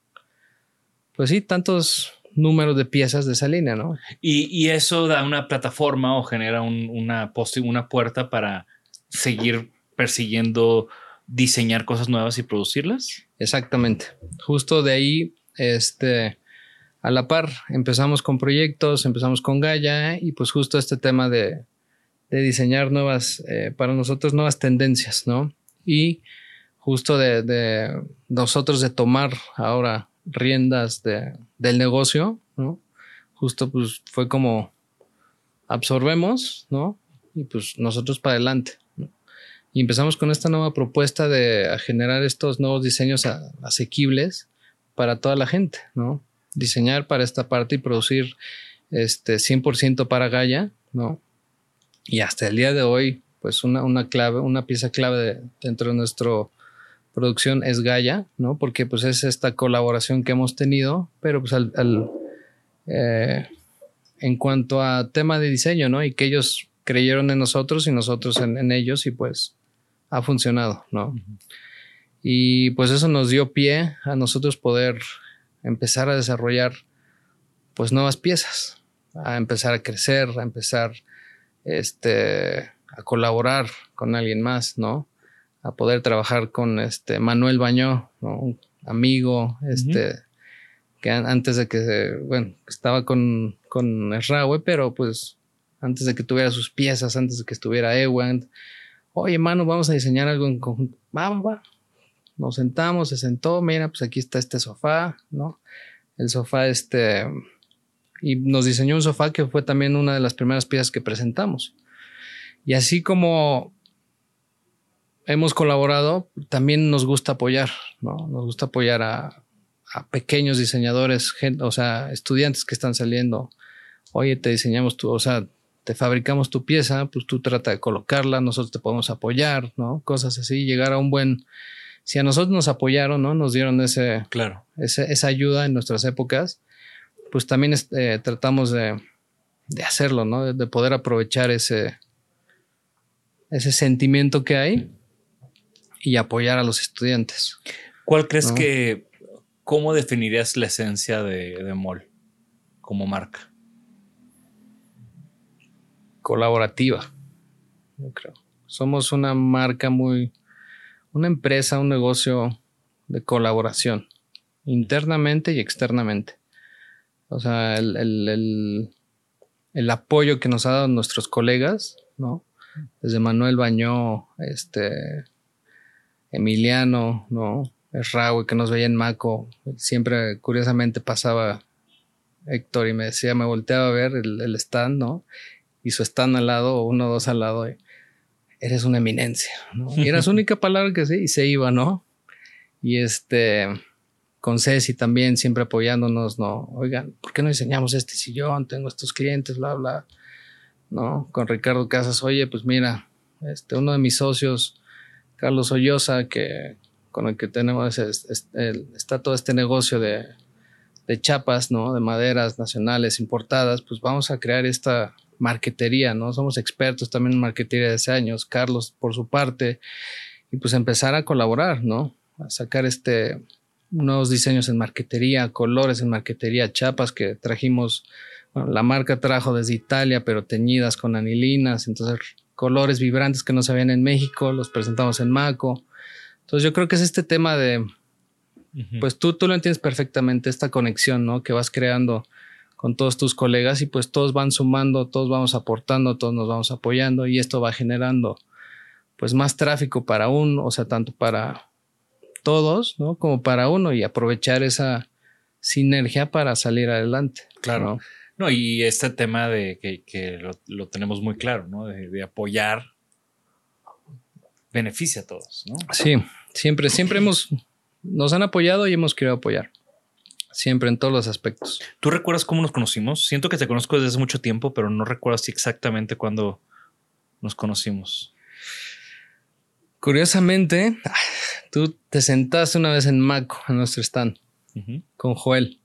pues sí, tantos números de piezas de esa línea, ¿no? Y, y eso da una plataforma o genera un, una, una puerta para seguir persiguiendo diseñar cosas nuevas y producirlas. Exactamente. Justo de ahí, este, a la par, empezamos con proyectos, empezamos con Gaia y pues justo este tema de, diseñar nuevas, eh, para nosotros nuevas tendencias, ¿no? Y justo de, nosotros de tomar ahora riendas del negocio, ¿no? Justo pues fue como absorbemos, ¿no? Y pues nosotros para adelante. Y empezamos con esta nueva propuesta de generar estos nuevos diseños asequibles para toda la gente, ¿no? Diseñar para esta parte y producir este 100% para Gaia, ¿no? Y hasta el día de hoy, pues una, clave, una pieza clave dentro de nuestra producción es Gaia, ¿no? Porque pues es esta colaboración que hemos tenido, pero pues al, eh, en cuanto a tema de diseño, ¿no? Y que ellos creyeron en nosotros y nosotros en ellos y pues ha funcionado, ¿no? Y pues eso nos dio pie a nosotros poder empezar a desarrollar pues nuevas piezas, a empezar a crecer, a empezar este, a colaborar con alguien más, ¿no? A poder trabajar con este Manuel Bañó, un amigo, este, que antes de que, bueno, estaba con, con Esraue, pero pues antes de que tuviera sus piezas, antes de que estuviera Ewand, oye, mano, vamos a diseñar algo en conjunto. Va. Nos sentamos, se sentó, mira, pues aquí está este sofá, ¿no? El sofá, este, y nos diseñó un sofá que fue también una de las primeras piezas que presentamos. Y así como hemos colaborado, también nos gusta apoyar, ¿no? Nos gusta apoyar a, pequeños diseñadores, o sea, estudiantes que están saliendo. Oye, te diseñamos tu, o sea, te fabricamos tu pieza, pues tú trata de colocarla, nosotros te podemos apoyar, ¿no? Cosas así, llegar a un buen... Si a nosotros nos apoyaron, ¿no? Nos dieron ese, claro. esa ayuda en nuestras épocas, pues también este, tratamos de, hacerlo, ¿no? De, poder aprovechar ese, ese sentimiento que hay y apoyar a los estudiantes. ¿Cuál crees que, cómo definirías la esencia de, de MOL como marca? Colaborativa, yo creo. Somos una marca muy, una empresa, un negocio de colaboración, internamente y externamente. O sea, el, el, el, apoyo que nos ha dado nuestros colegas, ¿no? Desde Manuel Bañó, este, Emiliano, ¿no? Raúl, que nos veía en Maco, siempre curiosamente pasaba Héctor y me decía, me volteaba a ver el, el stand, ¿no? Y su stand al lado, uno o dos al lado, y, eres una eminencia, ¿no? Y era su única palabra que sí, y se iba, ¿no? Y este, con Ceci también, siempre apoyándonos, ¿no? Oigan, ¿por qué no diseñamos este sillón? Tengo estos clientes, bla, bla, ¿no? Con Ricardo Casas, oye, pues mira, este, uno de mis socios Carlos Ollosa, que con el que tenemos, está todo este negocio de, chapas, ¿no? De maderas nacionales importadas, pues vamos a crear esta marquetería, ¿no? Somos expertos también en marquetería de hace años, Carlos por su parte, y pues empezar a colaborar, ¿no? A sacar este nuevos diseños en marquetería, colores en marquetería, chapas que trajimos, la marca trajo desde Italia, pero teñidas con anilinas, entonces colores vibrantes que no se en México, los presentamos en Maco. Entonces yo creo que es este tema de, pues tú, tú lo entiendes perfectamente, esta conexión, ¿no? Que vas creando con todos tus colegas y pues todos van sumando, todos vamos aportando, todos nos vamos apoyando y esto va generando pues más tráfico para uno, o sea, tanto para todos, ¿no? Como para uno y aprovechar esa sinergia para salir adelante. Claro. No, y este tema de que, lo, tenemos muy claro, ¿no? De, apoyar beneficia a todos, ¿no? Sí, siempre, siempre hemos, nos han apoyado y hemos querido apoyar. Siempre en todos los aspectos. ¿Tú recuerdas cómo nos conocimos? Siento que te conozco desde hace mucho tiempo, pero no recuerdo exactamente cuándo nos conocimos. Curiosamente, tú te sentaste una vez en Maco, en nuestro stand, con Joel,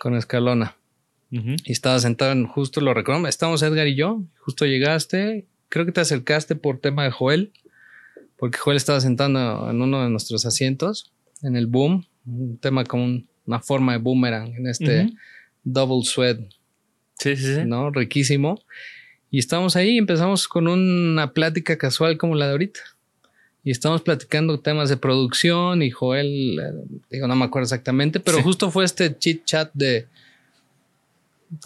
con Escalona. Y estaba sentado en, justo lo recuerdo, estábamos Edgar y yo, justo llegaste, creo que te acercaste por tema de Joel, porque Joel estaba sentando en uno de nuestros asientos, en el boom, un tema como una forma de boomerang, en este double sweat. Sí, sí, sí. ¿No? Riquísimo. Y estábamos ahí y empezamos con una plática casual como la de ahorita. Y estamos platicando temas de producción y Joel, eh, digo, no me acuerdo exactamente, pero justo fue este chit chat de,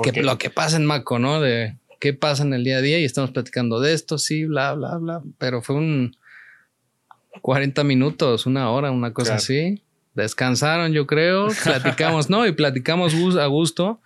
que lo que pasa en Maco, ¿no? De qué pasa en el día a día y estamos platicando de esto, sí, bla, bla, bla. Pero fue un 40 minutos, una hora, una cosa así. Descansaron, yo creo, platicamos, ¿no? Y platicamos a gusto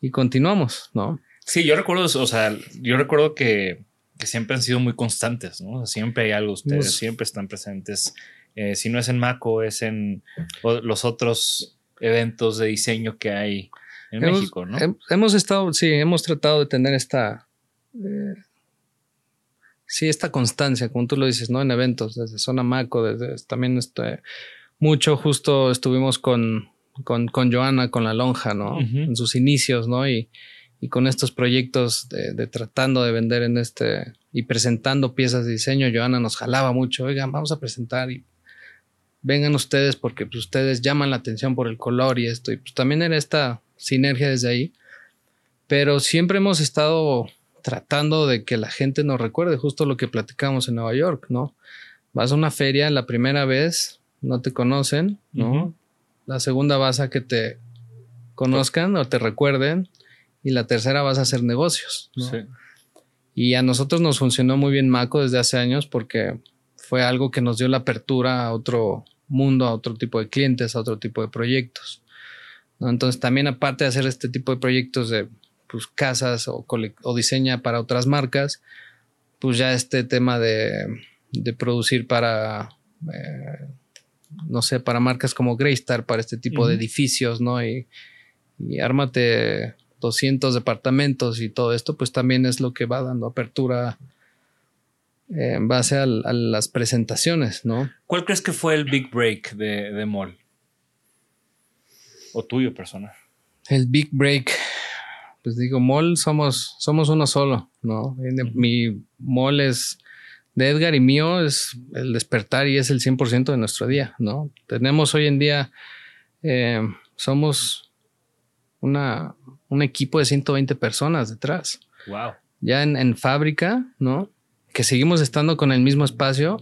y continuamos, ¿no? Sí, yo recuerdo, o sea, yo recuerdo que, siempre han sido muy constantes, ¿no? siempre hay algo, ustedes siempre están presentes. Eh, si no es en Maco, es en los otros eventos de diseño que hay en hemos, México, ¿no? Hemos estado, sí, hemos tratado de tener esta, eh, sí, esta constancia, como tú lo dices, ¿no? En eventos, desde Zona Maco, desde también este, mucho justo estuvimos con, con, con Joana, con la lonja, ¿no? En sus inicios, ¿no? Y, y con estos proyectos de, de, tratando de vender en este y presentando piezas de diseño, Joana nos jalaba mucho, oigan, vamos a presentar y vengan ustedes porque pues, ustedes llaman la atención por el color y esto. Y pues también era esta sinergia desde ahí. Pero siempre hemos estado tratando de que la gente nos recuerde justo lo que platicamos en Nueva York, ¿no? Vas a una feria la primera vez no te conocen, ¿no? La segunda vas a que te conozcan o te recuerden. Y la tercera vas a hacer negocios. ¿no? Sí. Y a nosotros nos funcionó muy bien Maco desde hace años porque fue algo que nos dio la apertura a otro mundo, a otro tipo de clientes, a otro tipo de proyectos. Entonces también aparte de hacer este tipo de proyectos de pues, casas o, o diseña para otras marcas, pues ya este tema de, de producir para, eh, no sé, para marcas como Greystar, para este tipo de edificios, ¿no? Y, y ármate 200 departamentos y todo esto, pues también es lo que va dando apertura eh, en base a, las presentaciones, ¿no? ¿Cuál crees que fue el big break de, de Mall? ¿O tuyo personal? El big break. Pues digo, Mall somos, somos uno solo, ¿no? Mi Mall es de Edgar y mío, es el despertar y es el 100% de nuestro día, ¿no? Tenemos hoy en día, eh, somos una, un equipo de 120 personas detrás. Wow. Ya en, fábrica, ¿no? Que seguimos estando con el mismo espacio,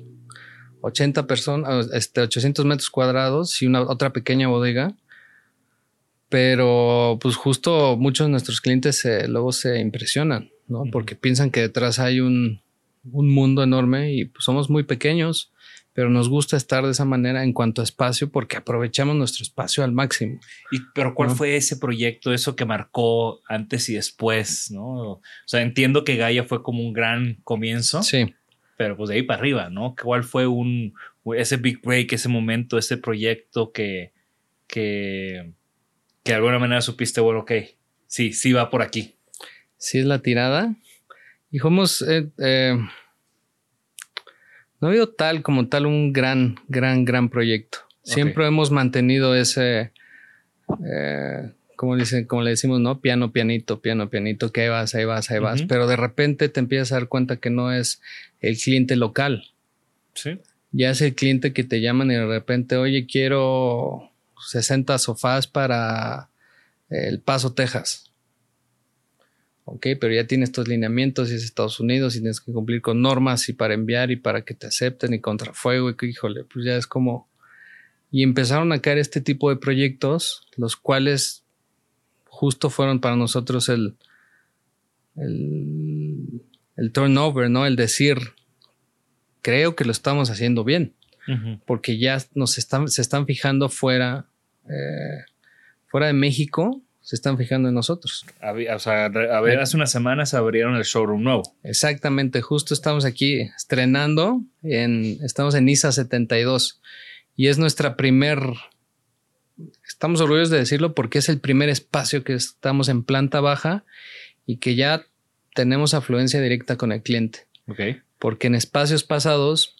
80 personas, este, 800 metros cuadrados y una otra pequeña bodega. Pero pues justo muchos de nuestros clientes luego se impresionan, ¿no? Porque piensan que detrás hay un, un mundo enorme y pues, somos muy pequeños pero nos gusta estar de esa manera en cuanto a espacio porque aprovechamos nuestro espacio al máximo. Y pero ¿cuál fue ese proyecto, eso que marcó antes y después, no? O sea, entiendo que Gaia fue como un gran comienzo. Sí. Pero pues de ahí para arriba, ¿no? ¿Cuál fue un ese big break, ese momento, ese proyecto que que que de alguna manera supiste, bueno, ok, sí, sí va por aquí. Sí es la tirada. Y fuimos eh, eh no ha habido tal como tal un gran, gran, gran proyecto. Siempre hemos mantenido ese, eh, como, dicen, como le decimos, ¿no? Piano, pianito, piano, pianito, que ahí vas, ahí vas, ahí vas. Pero de repente te empiezas a dar cuenta que no es el cliente local. Sí. Ya es el cliente que te llaman y de repente, oye, quiero 60 sofás para El Paso, Texas ok, pero ya tienes estos lineamientos y es Estados Unidos y tienes que cumplir con normas y para enviar y para que te acepten y contrafuego y que, híjole, pues ya es como... Y empezaron a caer este tipo de proyectos, los cuales justo fueron para nosotros el, el, turnover, ¿no? El decir, creo que lo estamos haciendo bien, porque ya nos están, se están fijando fuera, eh, fuera de México se están fijando en nosotros. o sea, a ver, hace unas semanas abrieron el showroom nuevo. Exactamente, justo estamos aquí estrenando, en, estamos en ISA 72 y es nuestra primer, estamos orgullosos de decirlo porque es el primer espacio que estamos en planta baja y que ya tenemos afluencia directa con el cliente. Ok. Porque en espacios pasados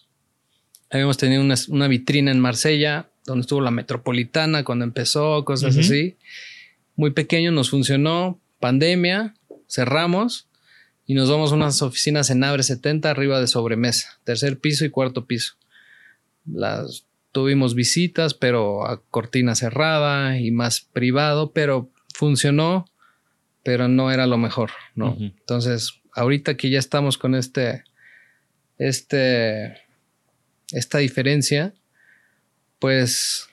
habíamos tenido una, vitrina en Marsella, donde estuvo la metropolitana cuando empezó, cosas así muy pequeño, nos funcionó, pandemia, cerramos y nos vamos a unas oficinas en Abre 70 arriba de sobremesa, tercer piso y cuarto piso. Las tuvimos visitas, pero a cortina cerrada y más privado, pero funcionó, pero no era lo mejor, ¿no? Entonces, ahorita que ya estamos con este, este, esta diferencia, pues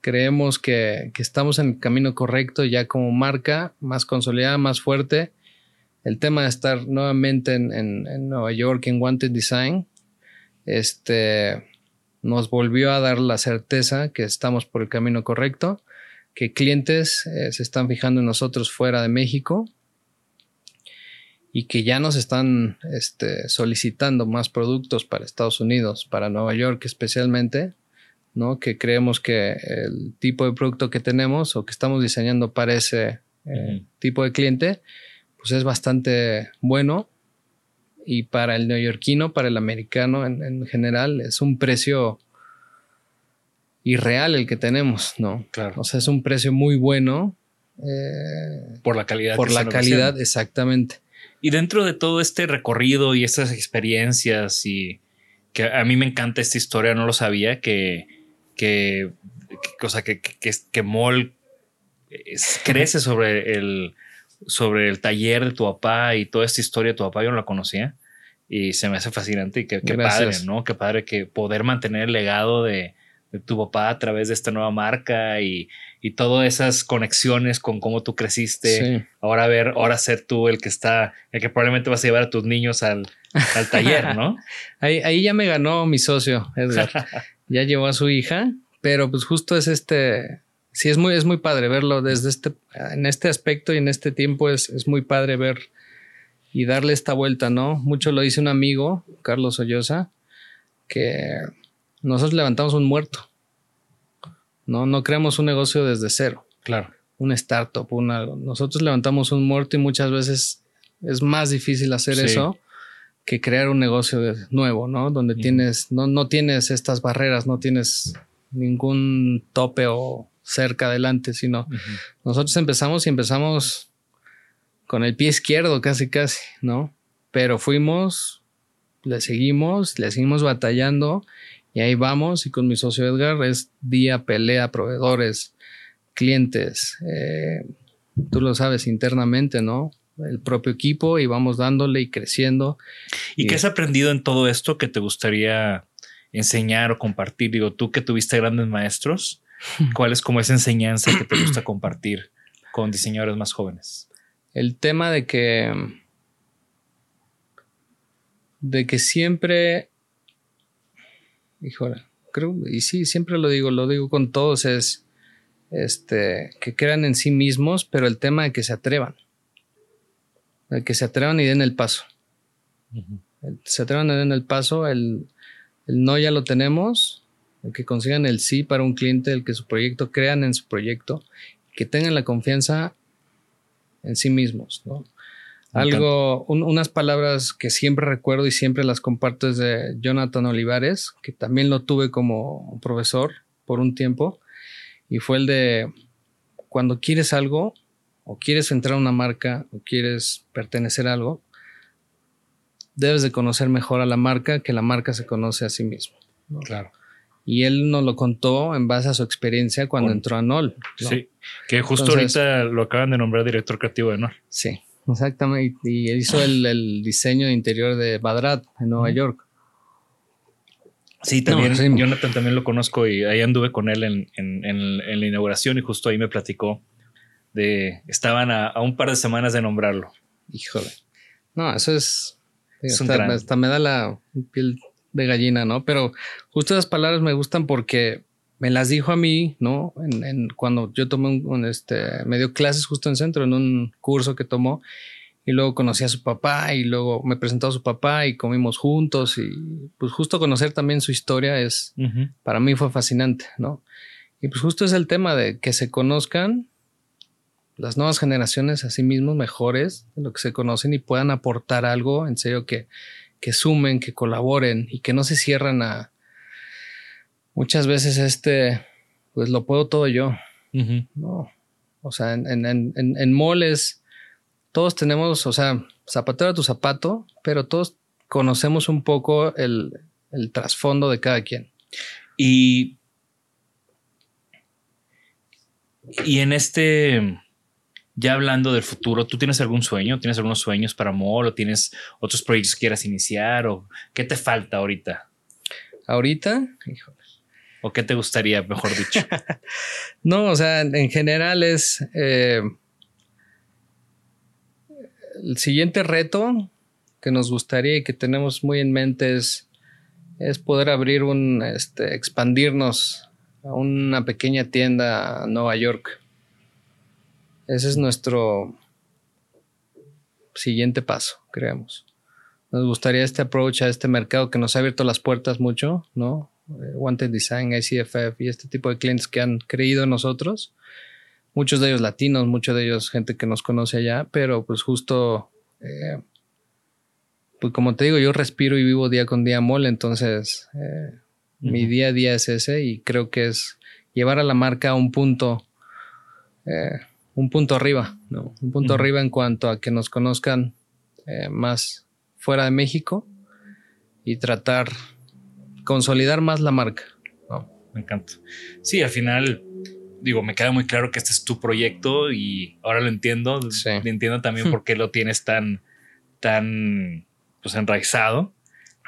creemos que, estamos en el camino correcto ya como marca más consolidada, más fuerte. El tema de estar nuevamente en, Nueva York en Wanted Design, este, nos volvió a dar la certeza que estamos por el camino correcto, que clientes eh, se están fijando en nosotros fuera de México y que ya nos están este, solicitando más productos para Estados Unidos, para Nueva York especialmente, ¿no? Que creemos que el tipo de producto que tenemos o que estamos diseñando para ese eh, tipo de cliente, pues es bastante bueno. Y para el neoyorquino, para el americano en, general, es un precio irreal el que tenemos, ¿no? Claro. O sea, es un precio muy bueno. Eh, por la calidad. Por la calidad, exactamente. Y dentro de todo este recorrido y estas experiencias y que a mí me encanta esta historia, no lo sabía, que que, cosa que, que, que Mol crece sobre el, sobre el taller de tu papá y toda esta historia de tu papá, yo no la conocía. Y se me hace fascinante y qué padre, ¿no? Qué padre que poder mantener el legado de, tu papá a través de esta nueva marca y, y todas esas conexiones con cómo tú creciste. Ahora ver, ahora ser tú el que está, el que probablemente vas a llevar a tus niños al, al taller, ¿no? ahí, ahí ya me ganó mi socio, Edgar. ya llevó a su hija, pero pues justo es este, sí es muy, es muy padre verlo desde este, en este aspecto y en este tiempo es, es muy padre ver y darle esta vuelta, ¿no? Mucho lo dice un amigo, Carlos Ollosa, que nosotros levantamos un muerto. No, no creamos un negocio desde cero. Claro. Un startup, un algo. Nosotros levantamos un muerto y muchas veces es más difícil hacer eso que crear un negocio nuevo, ¿no? Donde tienes, no, no tienes estas barreras, no tienes ningún tope o cerca adelante, sino nosotros empezamos y empezamos con el pie izquierdo casi casi, ¿no? Pero fuimos, le seguimos, le seguimos batallando y ahí vamos y con mi socio Edgar es día, pelea, proveedores, clientes, eh, tú lo sabes internamente, ¿no? El propio equipo y vamos dándole y creciendo. ¿Y, qué has aprendido en todo esto que te gustaría enseñar o compartir? Digo, tú que tuviste grandes maestros, ¿cuál es como esa enseñanza que te gusta compartir con diseñadores más jóvenes? El tema de que de que siempre híjole, creo, y sí, siempre lo digo, lo digo con todos, es este, que crean en sí mismos, pero el tema de que se atrevan. De que se atrevan y den el paso. Se atrevan y den el paso, el, el, no ya lo tenemos, el que consigan el sí para un cliente, el que su proyecto crean en su proyecto, que tengan la confianza en sí mismos, ¿no? Algo, unas palabras que siempre recuerdo y siempre las comparto es de Jonathan Olivares, que también lo tuve como profesor por un tiempo, y fue el de cuando quieres algo, o quieres entrar a una marca, o quieres pertenecer a algo, debes de conocer mejor a la marca que la marca se conoce a sí mismo. Claro. Y él nos lo contó en base a su experiencia cuando entró a NOL. Sí, que justo ahorita lo acaban de nombrar director creativo de NOL. Sí. Exactamente. Y hizo el, diseño de interior de Badrat en Nueva York. Sí, también Jonathan también lo conozco y ahí anduve con él en, la inauguración y justo ahí me platicó de estaban a, un par de semanas de nombrarlo. Híjole. No, eso es. hasta, me da la piel de gallina, ¿no? Pero justo esas palabras me gustan porque me las dijo a mí, ¿no? En, cuando yo tomé un, este, me dio clases justo en centro, en un curso que tomó, y luego conocí a su papá, y luego me presentó a su papá y comimos juntos, y pues justo conocer también su historia es, para mí fue fascinante, ¿no? Y pues justo es el tema de que se conozcan las nuevas generaciones a sí mismos mejores de lo que se conocen y puedan aportar algo, en serio, que, que sumen, que colaboren y que no se cierran a, muchas veces este, pues lo puedo todo yo. No. O sea, en, en, en, moles, todos tenemos, o sea, zapatero a tu zapato, pero todos conocemos un poco el, el trasfondo de cada quien. Y, y en este, ya hablando del futuro, ¿tú tienes algún sueño? ¿Tienes algunos sueños para Mol o tienes otros proyectos que quieras iniciar o qué te falta ahorita? Ahorita, híjole. ¿O qué te gustaría, mejor dicho? no, o sea, en general es eh, el siguiente reto que nos gustaría y que tenemos muy en mente es, es poder abrir un, este, expandirnos a una pequeña tienda a Nueva York. Ese es nuestro siguiente paso, creemos. Nos gustaría este approach a este mercado que nos ha abierto las puertas mucho, ¿no? Eh, Wanted Design, ICFF y este tipo de clientes que han creído en nosotros. Muchos de ellos latinos, muchos de ellos gente que nos conoce allá, pero pues justo, eh, pues como te digo, yo respiro y vivo día con día mole, entonces eh, mi día a día es ese y creo que es llevar a la marca a un punto, un punto arriba, ¿no? Un punto arriba en cuanto a que nos conozcan más fuera de México y tratar consolidar más la marca. me encanta. Sí, al final, digo, me queda muy claro que este es tu proyecto y ahora lo entiendo. Entiendo también por qué lo tienes tan, tan, pues enraizado.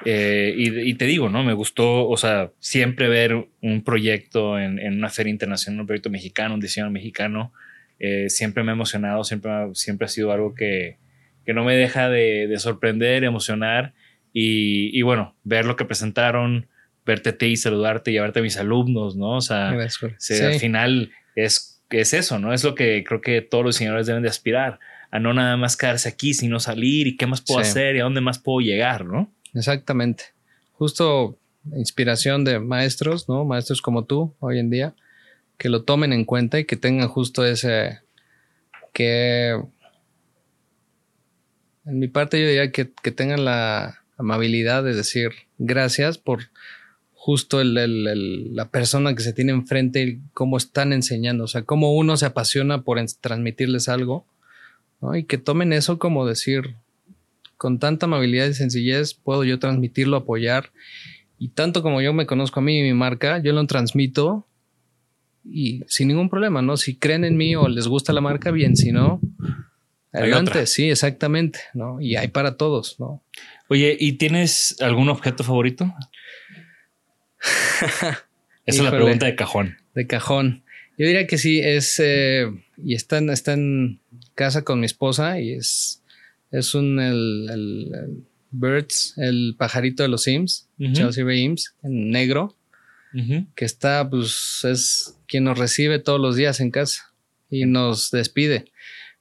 Eh, y, te digo, ¿no? Me gustó, o sea, siempre ver un proyecto en, en una feria internacional, un proyecto mexicano, un diseño mexicano, eh, siempre me ha emocionado, siempre, siempre ha sido algo que, que no me deja de, de sorprender, emocionar y, y, bueno, ver lo que presentaron, verte a ti y saludarte, llevarte a mis alumnos, ¿no? O sea, al final es, es eso, ¿no? Es lo que creo que todos los diseñadores deben de aspirar, a no nada más quedarse aquí, sino salir y qué más puedo hacer y a dónde más puedo llegar, ¿no? Exactamente. Justo inspiración de maestros, ¿no? Maestros como tú hoy en día, que lo tomen en cuenta y que tengan justo ese, que en mi parte yo diría que, tengan la amabilidad de decir gracias por justo el, la persona que se tiene enfrente y cómo están enseñando, o sea, cómo uno se apasiona por transmitirles algo, ¿no? Y que tomen eso como decir, con tanta amabilidad y sencillez puedo yo transmitirlo, apoyar. Y tanto como yo me conozco a mí y mi marca, yo lo transmito y sin ningún problema, ¿no? Si creen en mí o les gusta la marca, bien, si no, adelante, sí, exactamente, ¿no? Y hay para todos, ¿no? Oye, ¿y tienes algún objeto favorito? Esa es la pregunta de cajón. De cajón. Yo diría que sí, es, eh, y está, está en casa con mi esposa y es es un el, Birds, el pajarito de los Sims, Chelsea Sims, en negro, que está, pues, es quien nos recibe todos los días en casa y nos despide.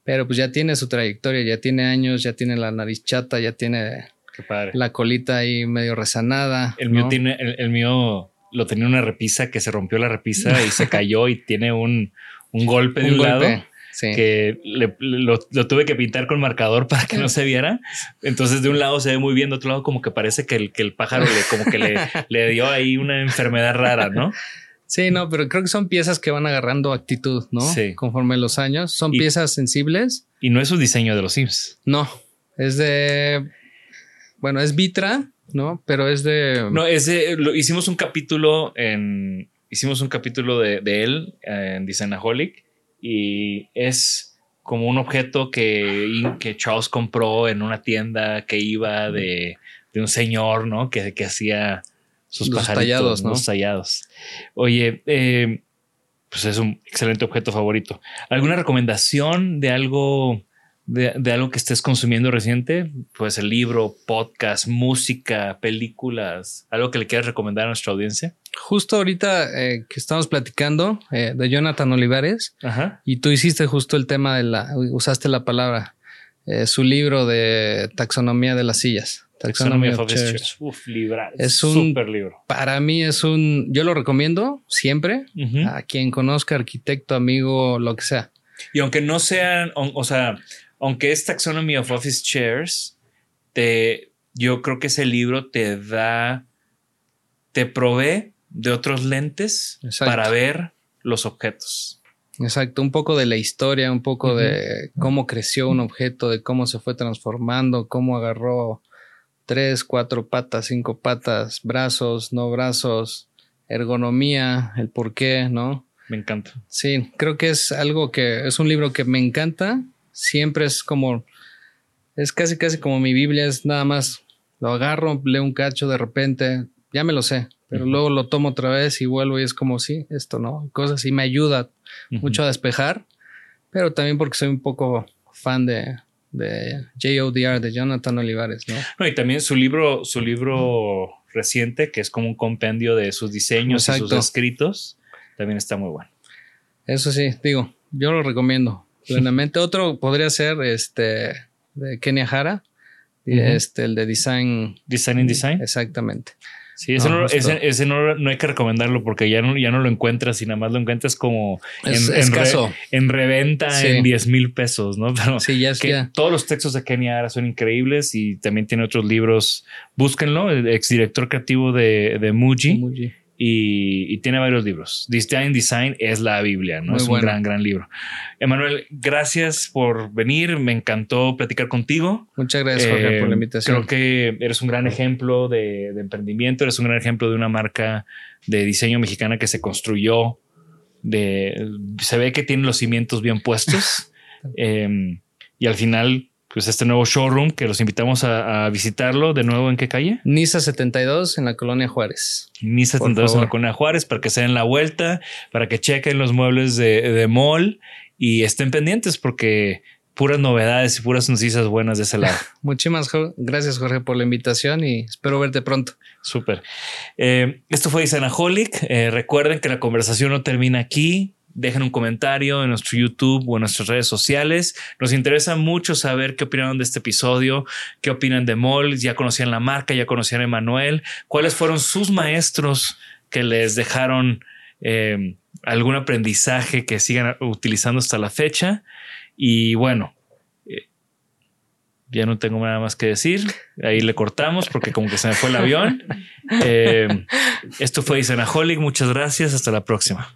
Pero pues ya tiene su trayectoria, ya tiene años, ya tiene la nariz chata, ya tiene la colita ahí medio rezanada. El mío tiene, el, mío lo tenía una repisa que se rompió la repisa y se cayó y tiene un, golpe de un, lado que lo, tuve que pintar con marcador para que no se viera. Entonces de un lado se ve muy bien, de otro lado como que parece que el, que el pájaro le, como que le, le dio ahí una enfermedad rara, ¿no? Sí, no, pero creo que son piezas que van agarrando actitud, ¿no? Sí. Conforme los años. Son piezas sensibles. Y no es un diseño de los Sims. No, es de. Bueno, es Vitra, ¿no? Pero es de. No, es de. Lo, hicimos un capítulo en. Hicimos un capítulo de, de él en Designaholic y es como un objeto que, que Charles compró en una tienda que iba de, un señor, ¿no? Que, que hacía sus los tallados, ¿no? tallados. Oye, eh, pues es un excelente objeto favorito. ¿Alguna recomendación de algo de, algo que estés consumiendo reciente, pues el libro, podcast, música, películas, algo que le quieras recomendar a nuestra audiencia. Justo ahorita eh, que estamos platicando eh, de Jonathan Olivares y tú hiciste justo el tema de la, usaste la palabra, eh, su libro de taxonomía de las sillas. Taxonomía of Uf, libra, es un super libro. Para mí es un, yo lo recomiendo siempre a quien conozca, arquitecto, amigo, lo que sea. Y aunque no sean, o sea, aunque es Taxonomy of Office Chairs, te, yo creo que ese libro te da, te provee de otros lentes para ver los objetos. Exacto, un poco de la historia, un poco de cómo creció un objeto, de cómo se fue transformando, cómo agarró tres, cuatro patas, cinco patas, brazos, no brazos, ergonomía, el por qué, ¿no? Me encanta. Sí, creo que es algo que es un libro que me encanta siempre es como, es casi casi como mi Biblia, es nada más, lo agarro, leo un cacho de repente, ya me lo sé, pero luego lo tomo otra vez y vuelvo y es como, sí, esto no, cosas y me ayuda mucho a despejar, pero también porque soy un poco fan de, de JODR, de Jonathan Olivares, ¿no? no y también su libro, su libro reciente, que es como un compendio de sus diseños y sus escritos, también está muy bueno. Eso sí, digo, yo lo recomiendo plenamente. Otro podría ser este de Kenia Hara, este, el de Design. Design in Design. Exactamente. Sí, ese, no, ese, no, hay que recomendarlo porque ya no, ya no lo encuentras y nada más lo encuentras como en, en, reventa en 10 mil pesos, ¿no? Pero sí, ya es que todos los textos de Kenia Hara son increíbles y también tiene otros libros. Búsquenlo, el exdirector creativo de, de Muji y, tiene varios libros. Design Design es la Biblia, ¿no? es un gran, gran libro. Emanuel, gracias por venir. Me encantó platicar contigo. Muchas gracias, Jorge, por la eh, invitación. Creo que eres un gran ejemplo de, emprendimiento, eres un gran ejemplo de una marca de diseño mexicana que se construyó. De, se ve que tiene los cimientos bien puestos em, y al final pues este nuevo showroom que los invitamos a, visitarlo de nuevo en qué calle? Nisa 72 en la colonia Juárez. Nisa 72 en la colonia Juárez para que se den la vuelta, para que chequen los muebles de, de mall y estén pendientes porque puras novedades y puras noticias buenas de ese lado. Muchísimas gracias Jorge por la invitación y espero verte pronto. Súper. Eh, esto fue Isanaholic. Eh, recuerden que la conversación no termina aquí dejen un comentario en nuestro YouTube o en nuestras redes sociales. Nos interesa mucho saber qué opinaron de este episodio, qué opinan de Mol, ya conocían la marca, ya conocían a Emanuel, cuáles fueron sus maestros que les dejaron eh, algún aprendizaje que sigan utilizando hasta la fecha. Y bueno, eh, ya no tengo nada más que decir. Ahí le cortamos porque como que se me fue el avión. Eh, esto fue Isanaholic. Muchas gracias. Hasta la próxima.